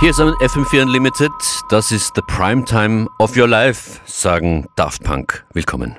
Hier ist FM4 Unlimited. Das ist the Primetime of your life, sagen Daft Punk. Willkommen.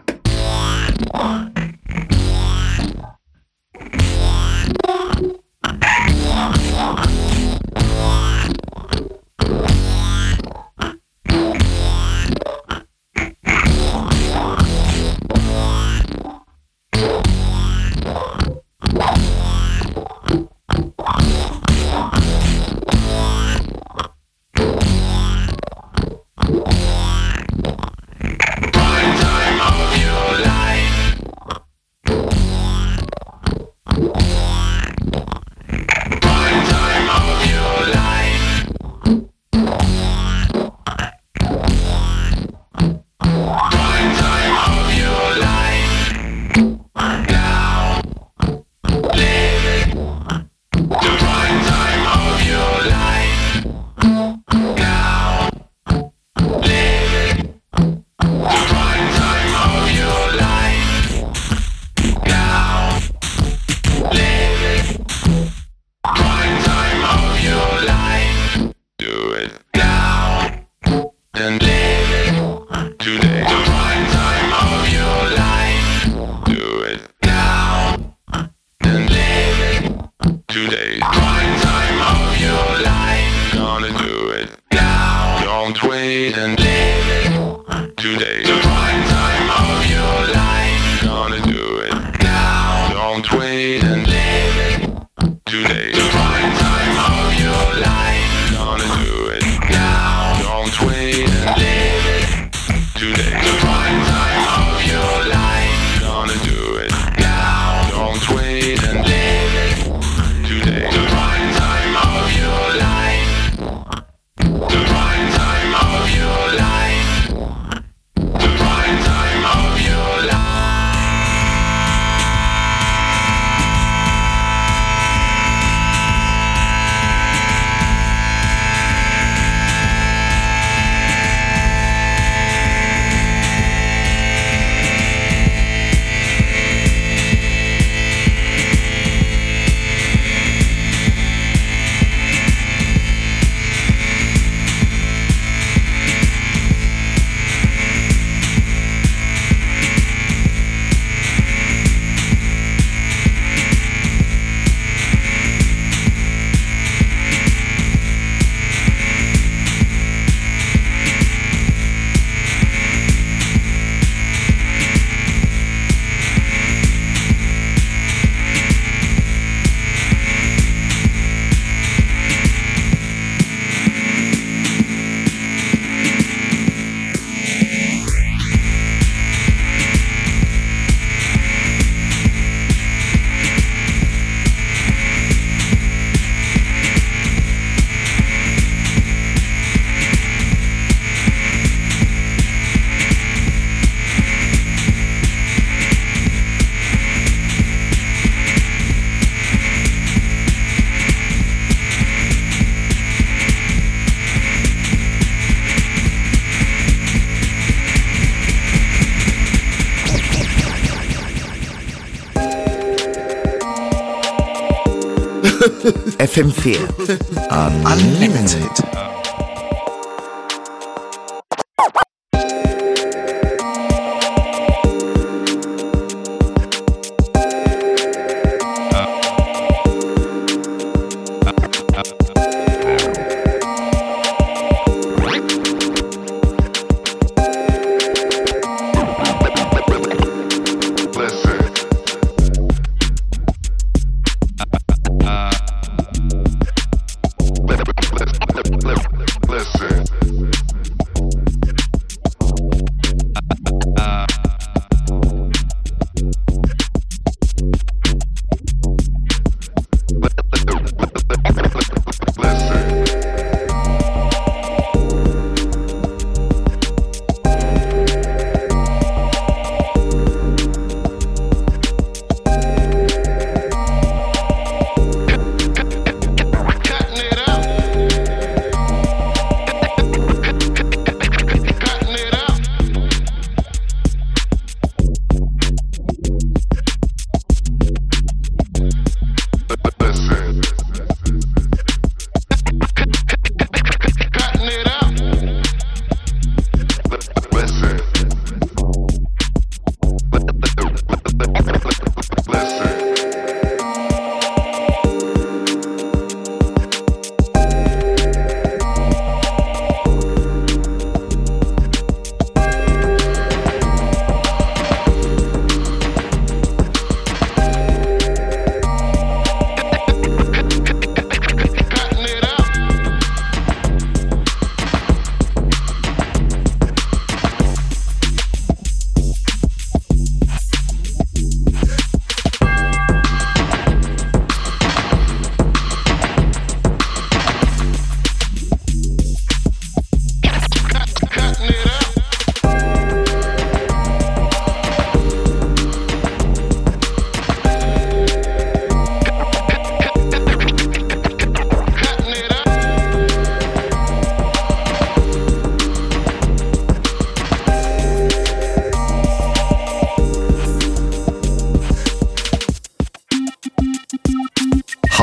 FM4 Unlimited. flip,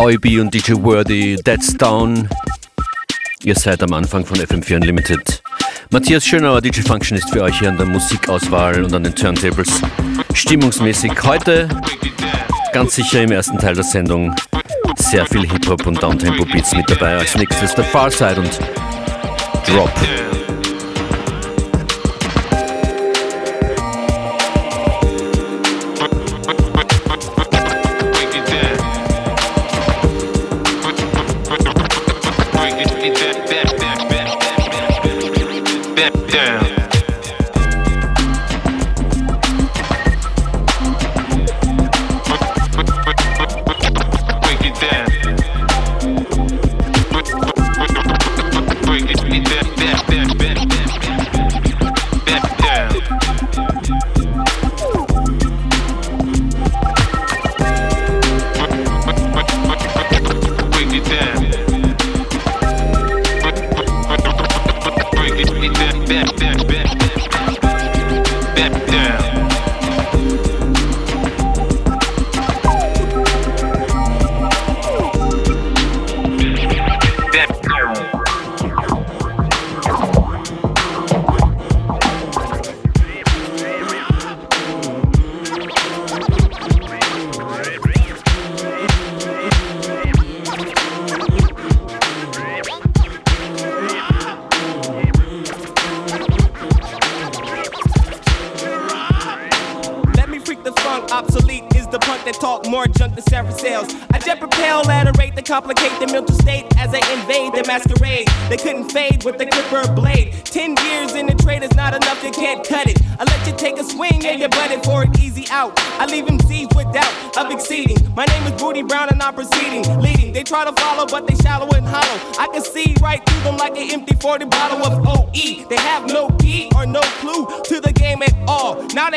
Howie B und DJ Worthy, That's Down. Ihr seid am Anfang von FM4 Unlimited. Matthias Schönauer, DJ Function, ist für euch hier an der Musikauswahl und an den Turntables. Stimmungsmäßig heute, ganz sicher im ersten Teil der Sendung, sehr viel Hip-Hop und Downtempo-Beats mit dabei. Als nächstes der Far Side und Drop.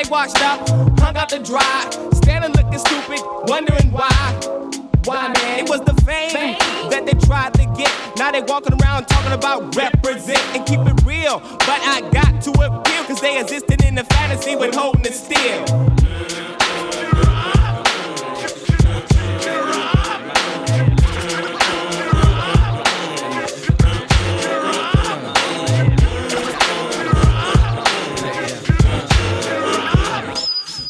Washed up, hung out to dry, standing looking stupid, wondering why. Why, man? It was the fame, fame, that they tried to get. Now they walking around talking about represent and keep it real. But I got to appeal, cause they existed in the fantasy when holding it still.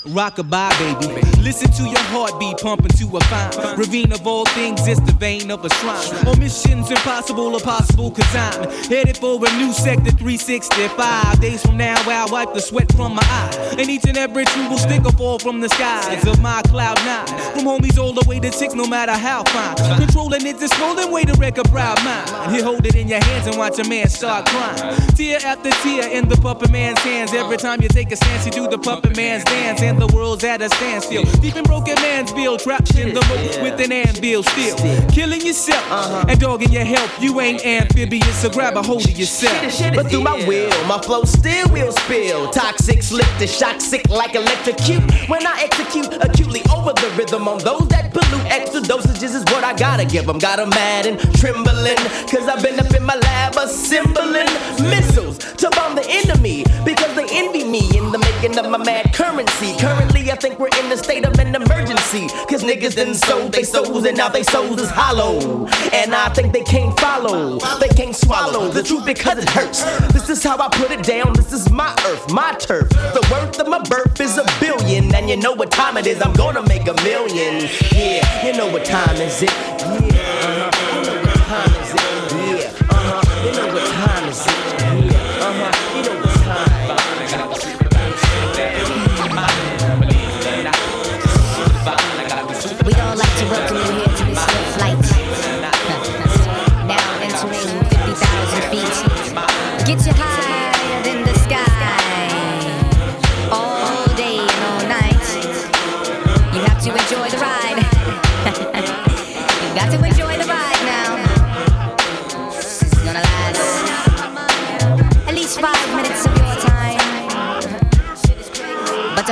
Rockabye, baby. Listen to your heartbeat pumping to a fine ravine of all things. It's the vein of a shrine. Omissions missions impossible or possible, cause I'm headed for a new sector 365. Days from now, I'll wipe the sweat from my eye. And each and every true will stick or fall from the skies of my cloud nine. From homies all the way to six, no matter how fine. Controlling it's a swollen way to wreck a proud mind. You hold it in your hands and watch a man start crying. Tear after tear in the puppet man's hands. Every time you take a stance, you do the puppet man's dance. And the world's at a standstill. Deep in broken man's bill, trapped in the moat with an anvil still. Killing yourself uh-huh. and dogging your health. You ain't amphibious, so grab a hold of yourself. But through my will, my flow still will spill. Toxic, slip the shock, sick like electrocute. When I execute acutely over the rhythm on those that pollute, extra dosages is what I gotta give them. Got them mad and trembling, cause I've been up in my lab assembling missiles to bomb the enemy because they envy me in the making of my mad currency. Currently, I think we're in the state of an emergency. Cause niggas done sold they souls and now they souls is hollow. And I think they can't follow, they can't swallow the truth because it hurts. This is how I put it down. This is my earth, my turf. The worth of my birth is a billion. And you know what time it is, I'm gonna make a million. Yeah, you know what time is it? Yeah. You know what time is it?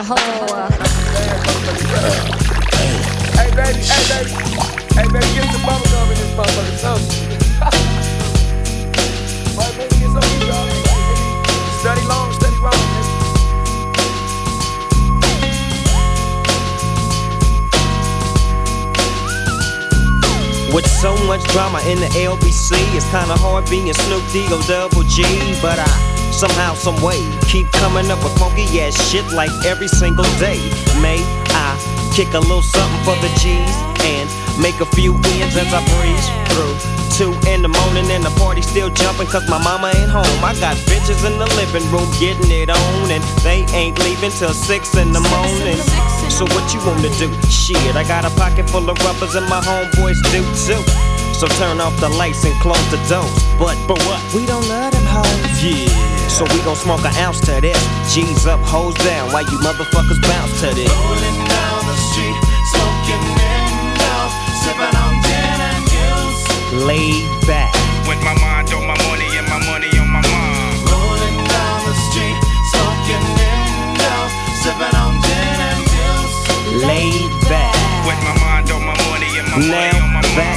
Uh... Hey, baby, hey, baby. Hey, baby, get some bubble gum in this motherfucker, something. Baby, get some, y'all. Study long, study wrong, With so much drama in the LBC, it's kinda hard being Snoop D O Double G. But I somehow, some way, keep coming up with funky ass shit like every single day. May I kick a little something for the G's and make a few ends as I breeze through. Two in the morning and the party still jumping cause my mama ain't home. I got bitches in the living room getting it on and they ain't leaving till six in the morning. So what you wanna do? Shit, I got a pocket full of rubbers and my homeboys do too. So turn off the lights and close the doors. But but what? We don't love them hoes. Yeah. So we gon' smoke an ounce to this. G's up, hoes down, while you motherfuckers bounce to this. Rolling down the street, smoking window, sipping on gin and juice. Laid back. With my mind on my money and my money on my mind. Rolling down the street, smoking window, sipping on gin and juice. Laid back. With my mind on my money and my Now money on my back, mind.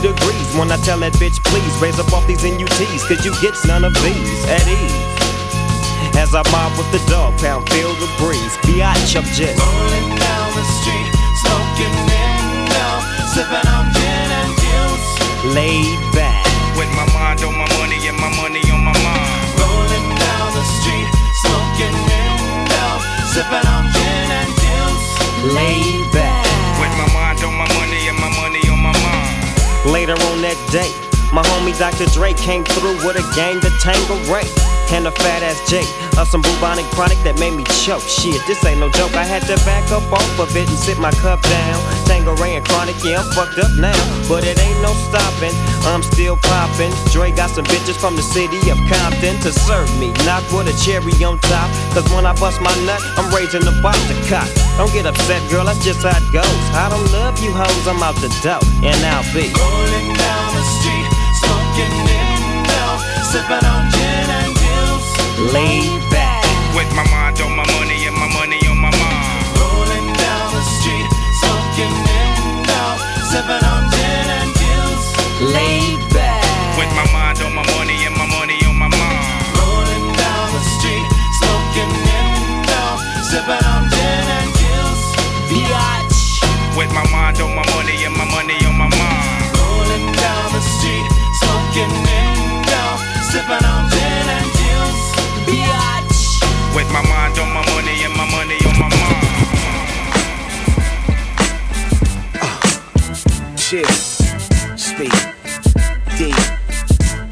80 degrees when I tell that bitch, please raise up off these NUTs, cause you get none of these at ease. As I mob with the dog pound, feel the breeze. Biatch up just. Rolling down the street, smoking window, sipping on gin and juice. Laid back. With my mind on my money and my money on my mind. Rolling down the street, smoking window, sipping on gin and juice. Laid Later on that day, my homie Dr. Dre came through with a gang to Tango Ray. And a fat ass J of some bubonic chronic that made me choke. Shit, this ain't no joke. I had to back up off of it and sit my cup down. Tanqueray and chronic, yeah, I'm fucked up now. But it ain't no stopping. I'm still popping. Dre got some bitches from the city of Compton to serve me. Not with a cherry on top. Cause when I bust my nut, I'm raising the bar to cock. Don't get upset, girl, that's just how it goes. I don't love you hoes, I'm out the dough. And I'll be. Rolling down the street, smoking window, sipping on gin and juice. back. With my mind on my money and my money on my mind. Rolling down the street, smoking window, sipping on gin and juice. Laid back. With my mind on my money and my money on my mind. Rolling down the street, smoking window, sipping on gin and juice. Biatch. With my mind on my money and my money on my mind. Rolling down the street, smoking window, sipping on gin and juice. Biatch. With my mind on my money and my money on my mind. Uh, chill, speak, deep,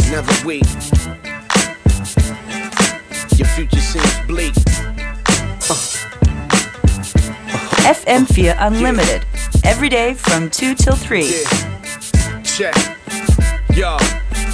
another week. Your future seems bleak. Uh, FM4 uh, Unlimited. Every day from 2 till 3. Yeah. Check. Yo,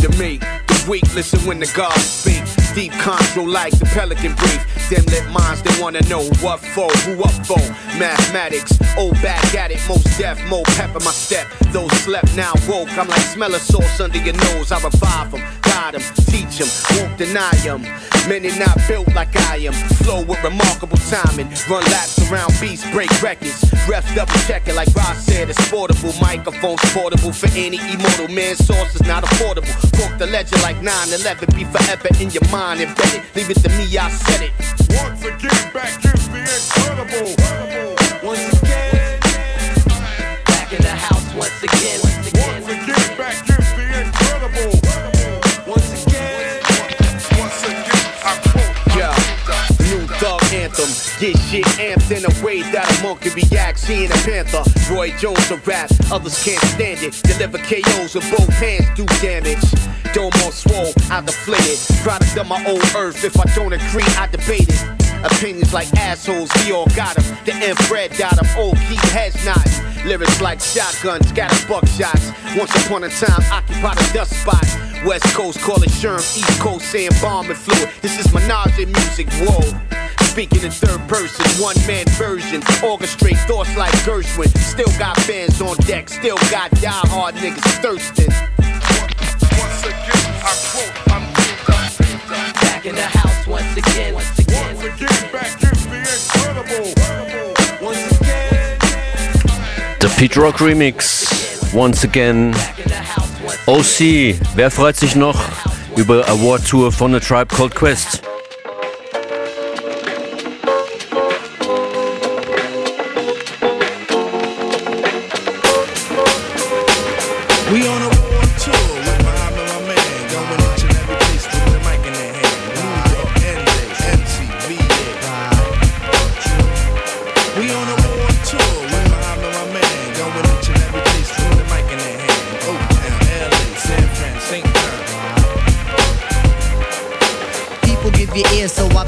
the meek, the weak, listen when the gods speak. Deep control like the pelican brief. Them lit minds, they wanna know what for, who up for. Mathematics, old back at it, most deaf, more pep in my step. Those slept now woke, I'm like smell a sauce under your nose. I revive them, guide them, teach them, won't deny them. Many not built like I am. Flow with remarkable timing. Run laps around beats, break records. Refs double check it like Ross said. It's portable. Microphones portable for any immortal man. Source is not affordable. Quote the legend like 9-11. Be forever in your mind embedded. Leave it to me, I said it. Once again, back is the incredible. Once again. Back in the house. Once again. Get shit amped in a way that a monkey reacts. Seeing a panther. Roy Jones a rap. Others can't stand it. Deliver KOs with both hands do damage. Dome on swole, I deflate it. Product of my old earth. If I don't agree, I debate it. Opinions like assholes, we all got got 'em. The infrared got 'em. Old keep has not. Lyrics like shotguns, scatter buckshots. Once upon a time, occupied a dust spot. West Coast call it Sherm, East Coast saying bomb and fluid. This is menage music, whoa. Speaking in third person, one man version. Orchestrate thoughts like Gershwin. Still got fans on deck, still got die hard niggas thirsting. Once again, I quote. I'm back in the house once again. Once again, once again back is the incredible. Once again. The Pete Rock Remix. Once again. OC. Wer freut sich noch über Award Tour von A Tribe Called Quest?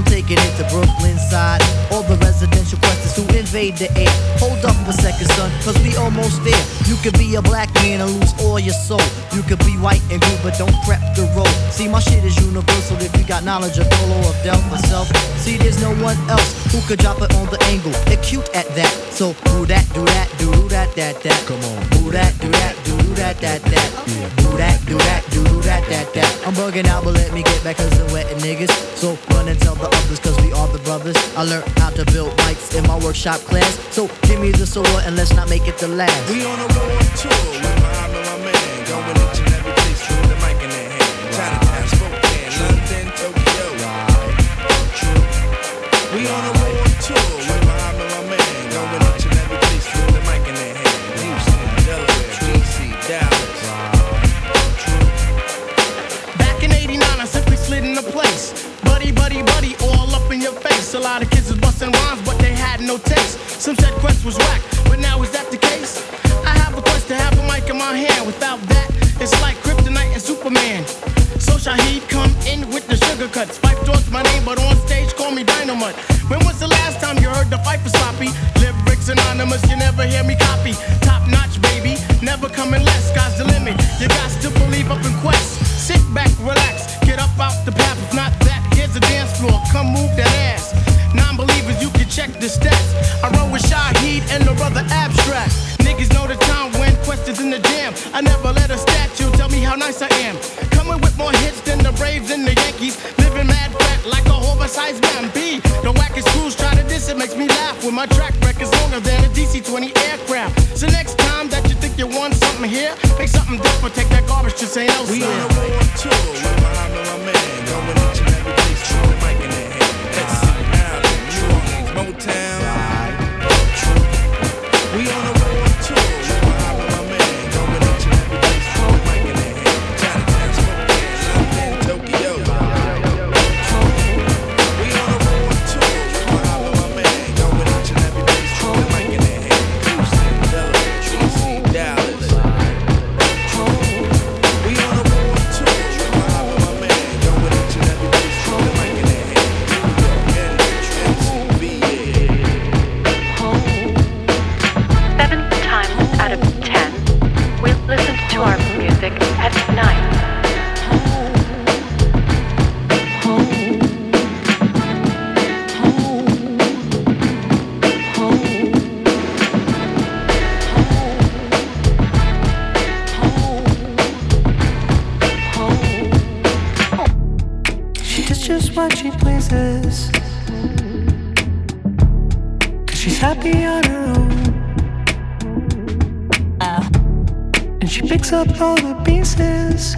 I'm taking it to Brooklyn side. All the residential questions who invade the air. Hold up for a second, son, cause we almost there. You could be a black man and lose all your soul. You could be white and blue, but don't prep the road. See, my shit is universal if you got knowledge of Dolo or Del myself. See, there's no one else who could drop it on the angle. Acute at that. So, do that, do that, do that, that, that. Come on. Do that, do that, do that, that, that. Do that, do that, do that, that, that. I'm bugging out, but let me get back cause I'm wetting niggas. So, run and tell the others cause we are the brothers. I learned how to build mics in my workshop class. So give me the sword and let's not make it the last. We on a world tour A lot of kids was busting rhymes, but they had no taste. Some said Quest was whack, but now is that the case? I have a quest to have a mic in my hand. Without that, it's like Kryptonite and Superman. So Shaheed come in with the sugar cuts. Phife talks my name, but on stage call me Dynamite. When was the last time you heard the fight for sloppy? Lyrics anonymous, you never hear me copy. Top notch, baby, never coming less. Sky's the limit. You got to believe up in Quest. Sit back, relax, get up out the path. If not that, here's the dance floor. Come move that ass. Non-believers, you can check the stats. I roll with Shaheed and the brother Abstract. Niggas know the time questions in the jam. I never let a statue tell me how nice I am. Coming with more hits than the Braves and the Yankees. Living mad fat like a oversized. The wackest crews try to diss it makes me laugh. My track longer than a DC-20 aircraft. So next time that you think you want something here, make something different. Take that garbage to. We on a tour. What she pleases. Cause she's happy on her own. Ah. And she picks up all the pieces.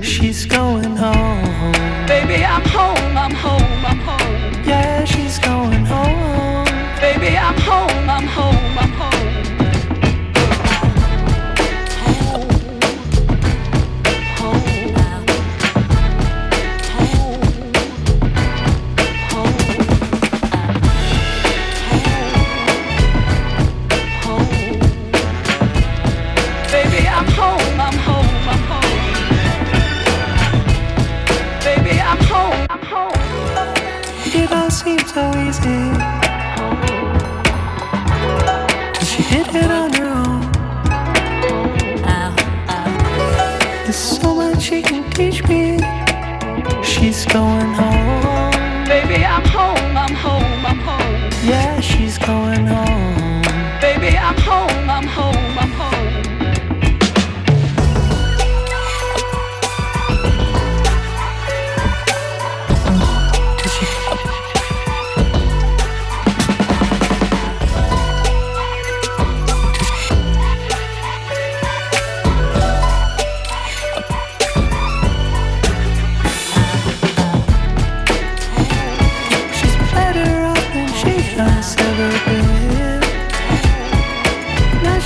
She's going home. Baby, I'm home, I'm home, I'm home. Yeah, she's going home. Baby, I'm home, I'm home,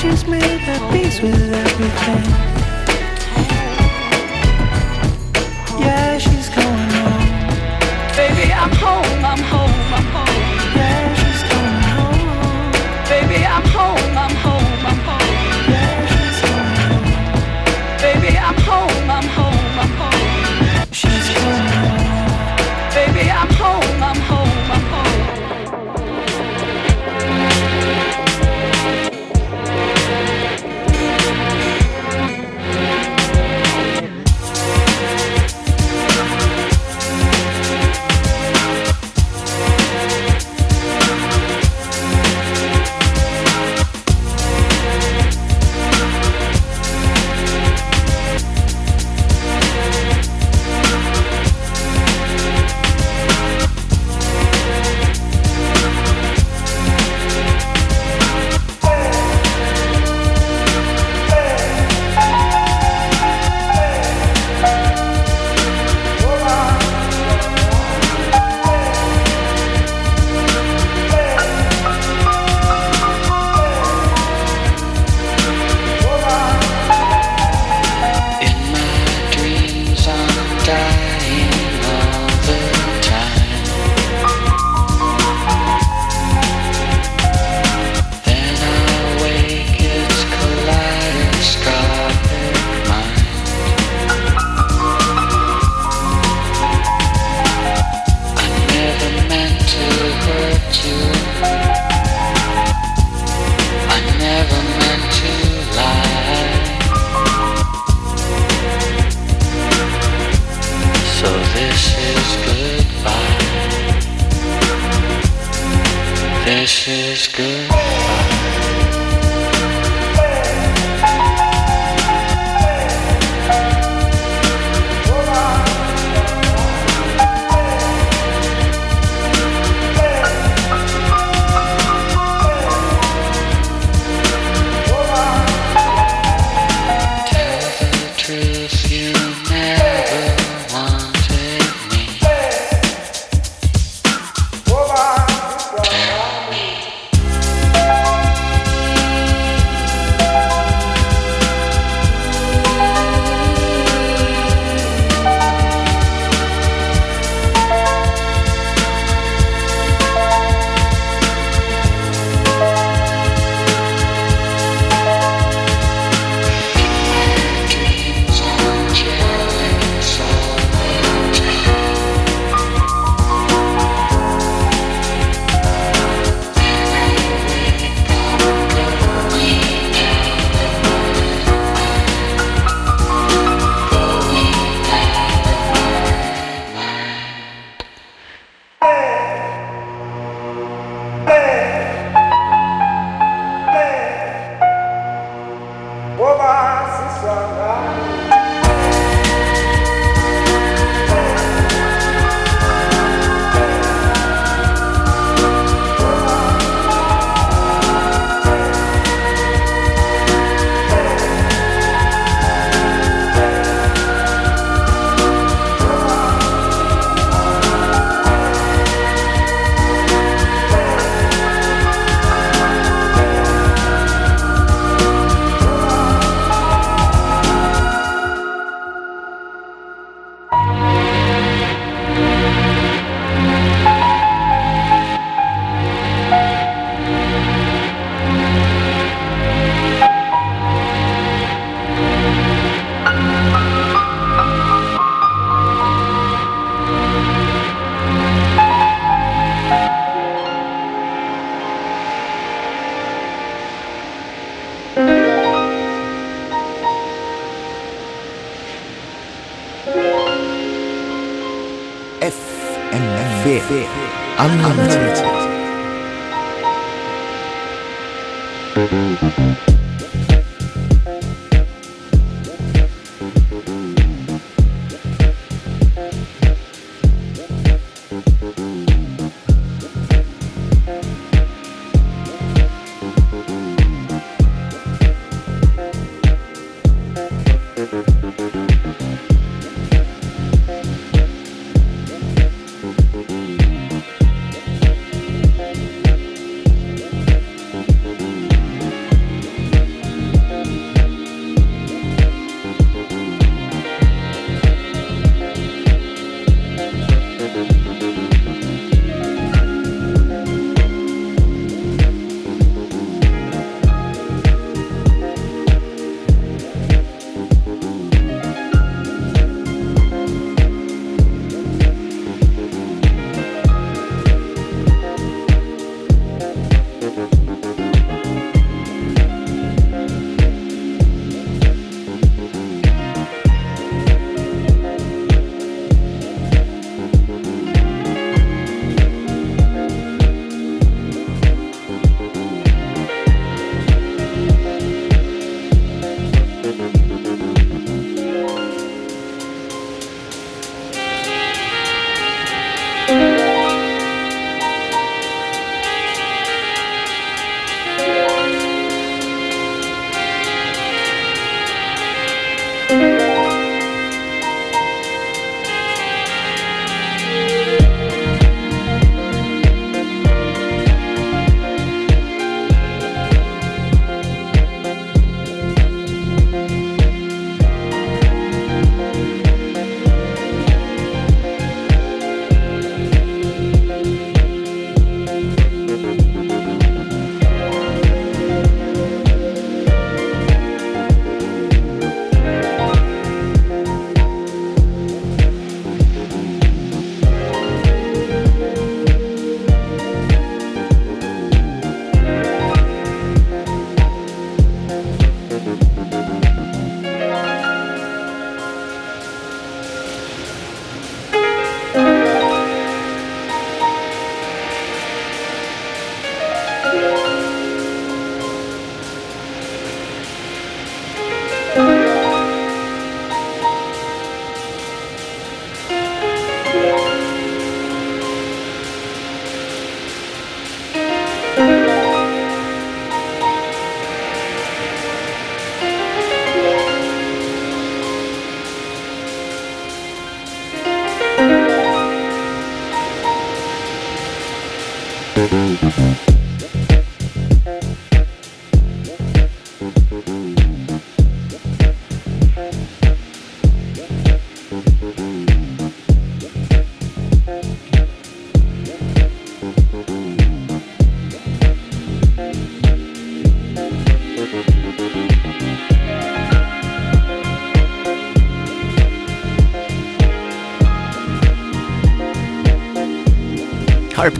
she's made at peace with everything. Yeah, she's going home. Baby, I'm home, I'm home.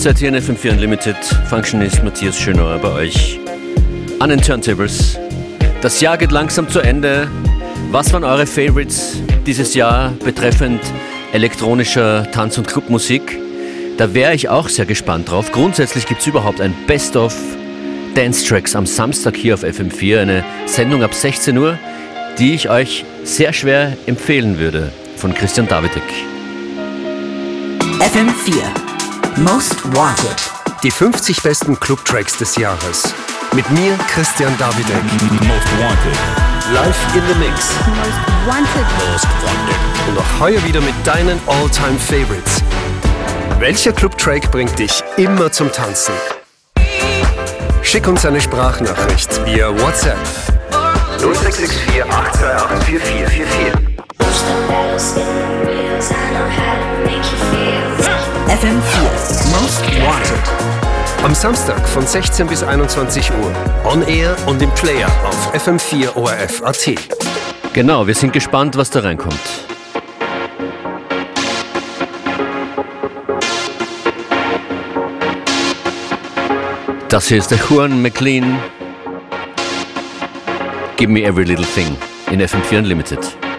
Halbzeit hier in FM4 Unlimited. Functionist Matthias Schönauer bei euch an den Turntables. Das Jahr geht langsam zu Ende. Was waren eure Favorites dieses Jahr betreffend elektronischer Tanz- und Clubmusik? Da wäre ich auch sehr gespannt drauf. Grundsätzlich gibt es überhaupt ein Best-of Dance Tracks am Samstag hier auf FM4, eine Sendung ab 16 Uhr, die ich euch sehr schwer empfehlen würde, von Christian Davidek. FM4 Most Wanted. Die 50 besten Club-Tracks des Jahres. Mit mir, Christian Davidek. Most Wanted. Live in the Mix. Most Wanted. Most Wanted. Und auch heuer wieder mit deinen All-Time-Favorites. Welcher Club-Track bringt dich immer zum Tanzen? Schick uns eine Sprachnachricht via WhatsApp. 0664 828 4444. FM4 Most Wanted. Am Samstag von 16 bis 21 Uhr. On Air und im Player auf FM4 ORF.at. Genau, wir sind gespannt, was da reinkommt. Das hier ist der Juan McLean. Give me every little thing in FM4 Unlimited.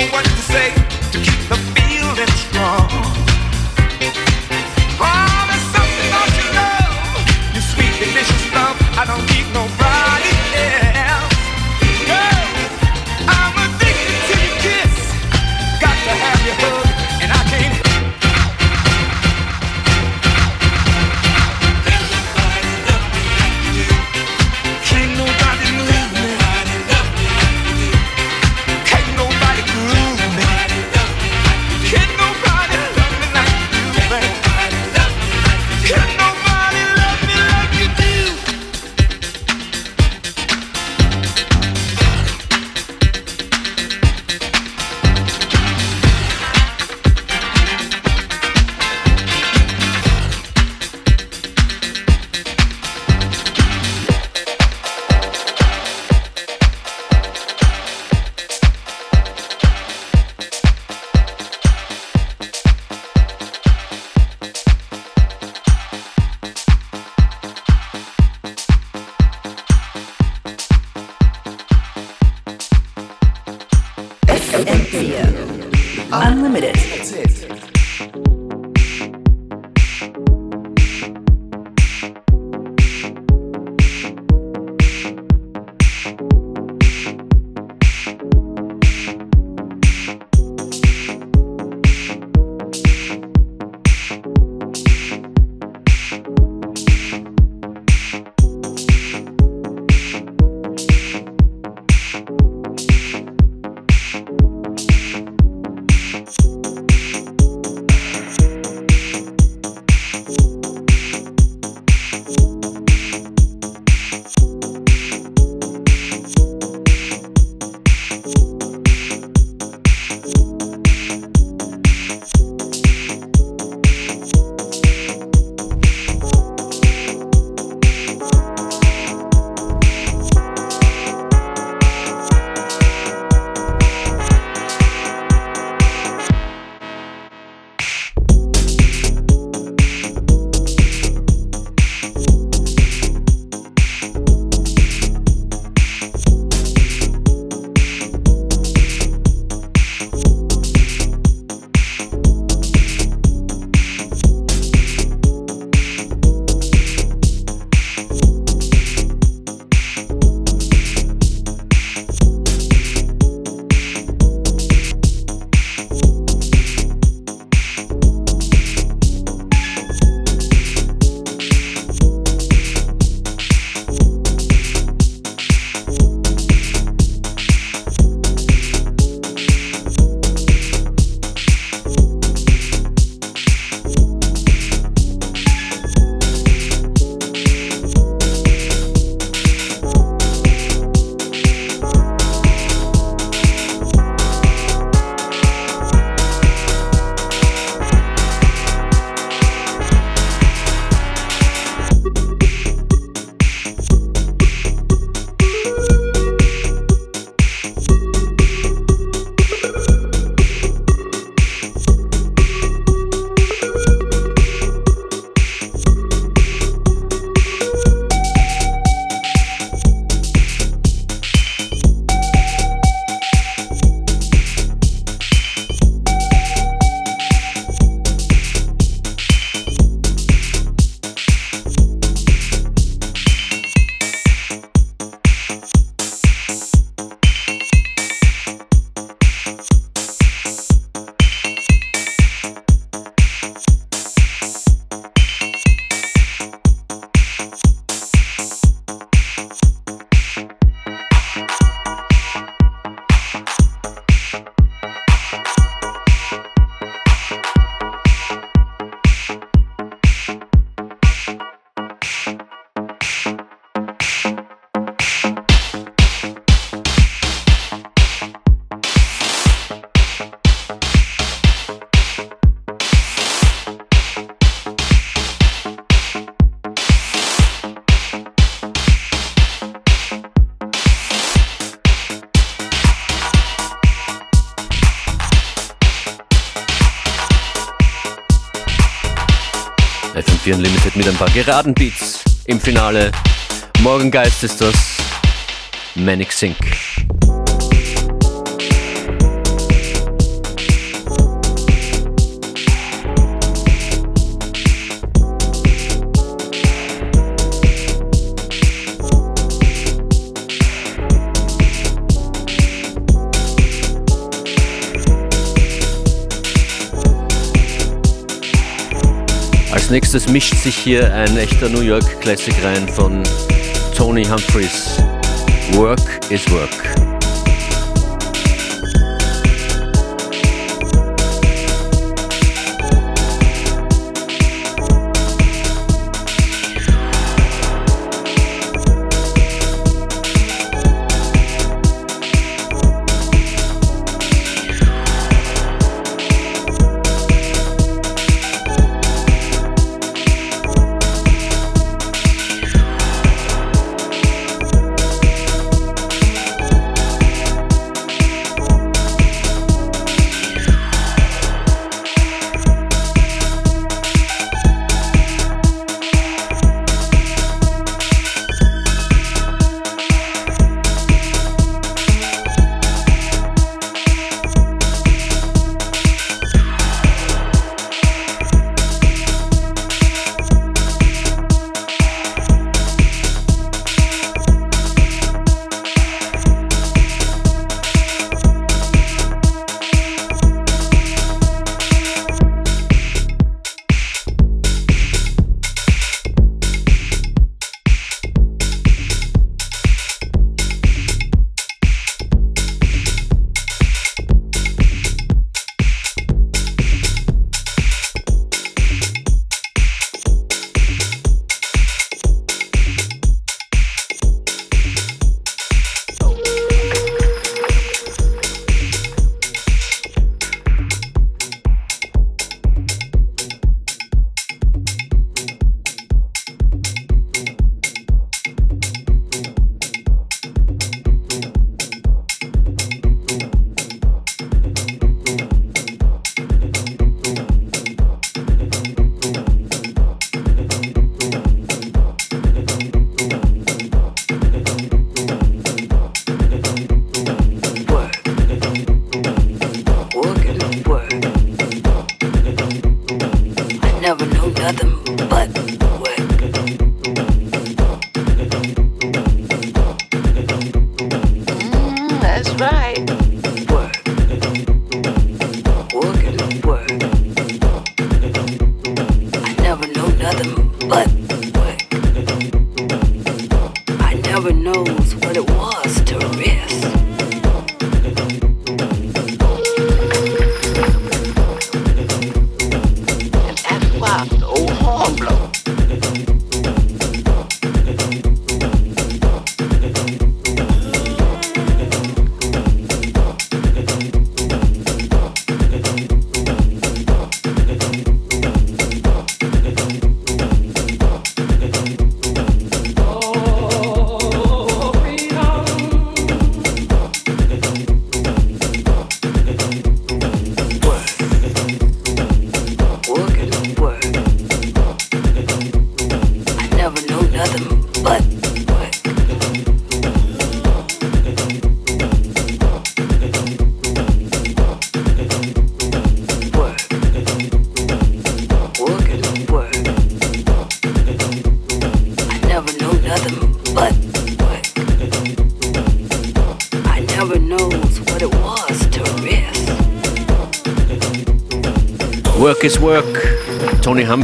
Know what September. Geraden Beats im Finale. Morgengeist ist das. Manic Sync. Nächstes mischt sich hier ein echter New York Classic rein von Tony Humphreys. Work is. Work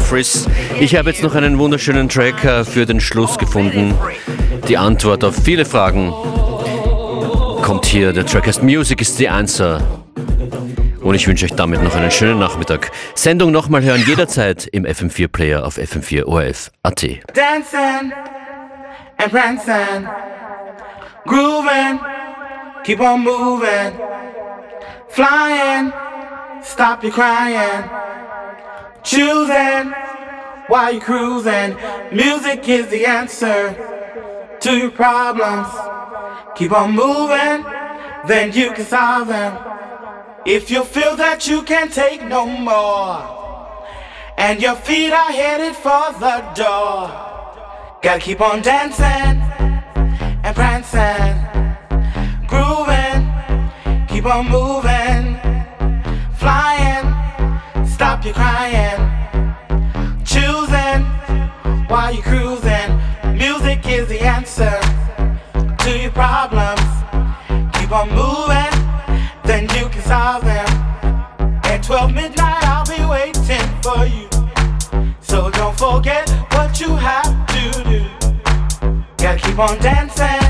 Tony Humphries. Ich habe jetzt noch einen wunderschönen Track äh, für den Schluss gefunden. Die Antwort auf viele Fragen kommt hier. Der Track heißt Music is the Answer. Und ich wünsche euch damit noch einen schönen Nachmittag. Sendung nochmal hören jederzeit im FM4 Player auf FM4 ORF.at. Dancing and prancing, grooving, keep on moving, flying, stop your crying. choosing while you're cruising. Music is the answer to your problems. Keep on moving, then you can solve them. If you feel that you can't take no more, and your feet are headed for the door, gotta keep on dancing and prancing, grooving, keep on moving, flying you crying. Choosing while you cruising. Music is the answer to your problems. Keep on moving, then you can solve them. At 12 midnight, I'll be waiting for you. So don't forget what you have to do. Gotta keep on dancing.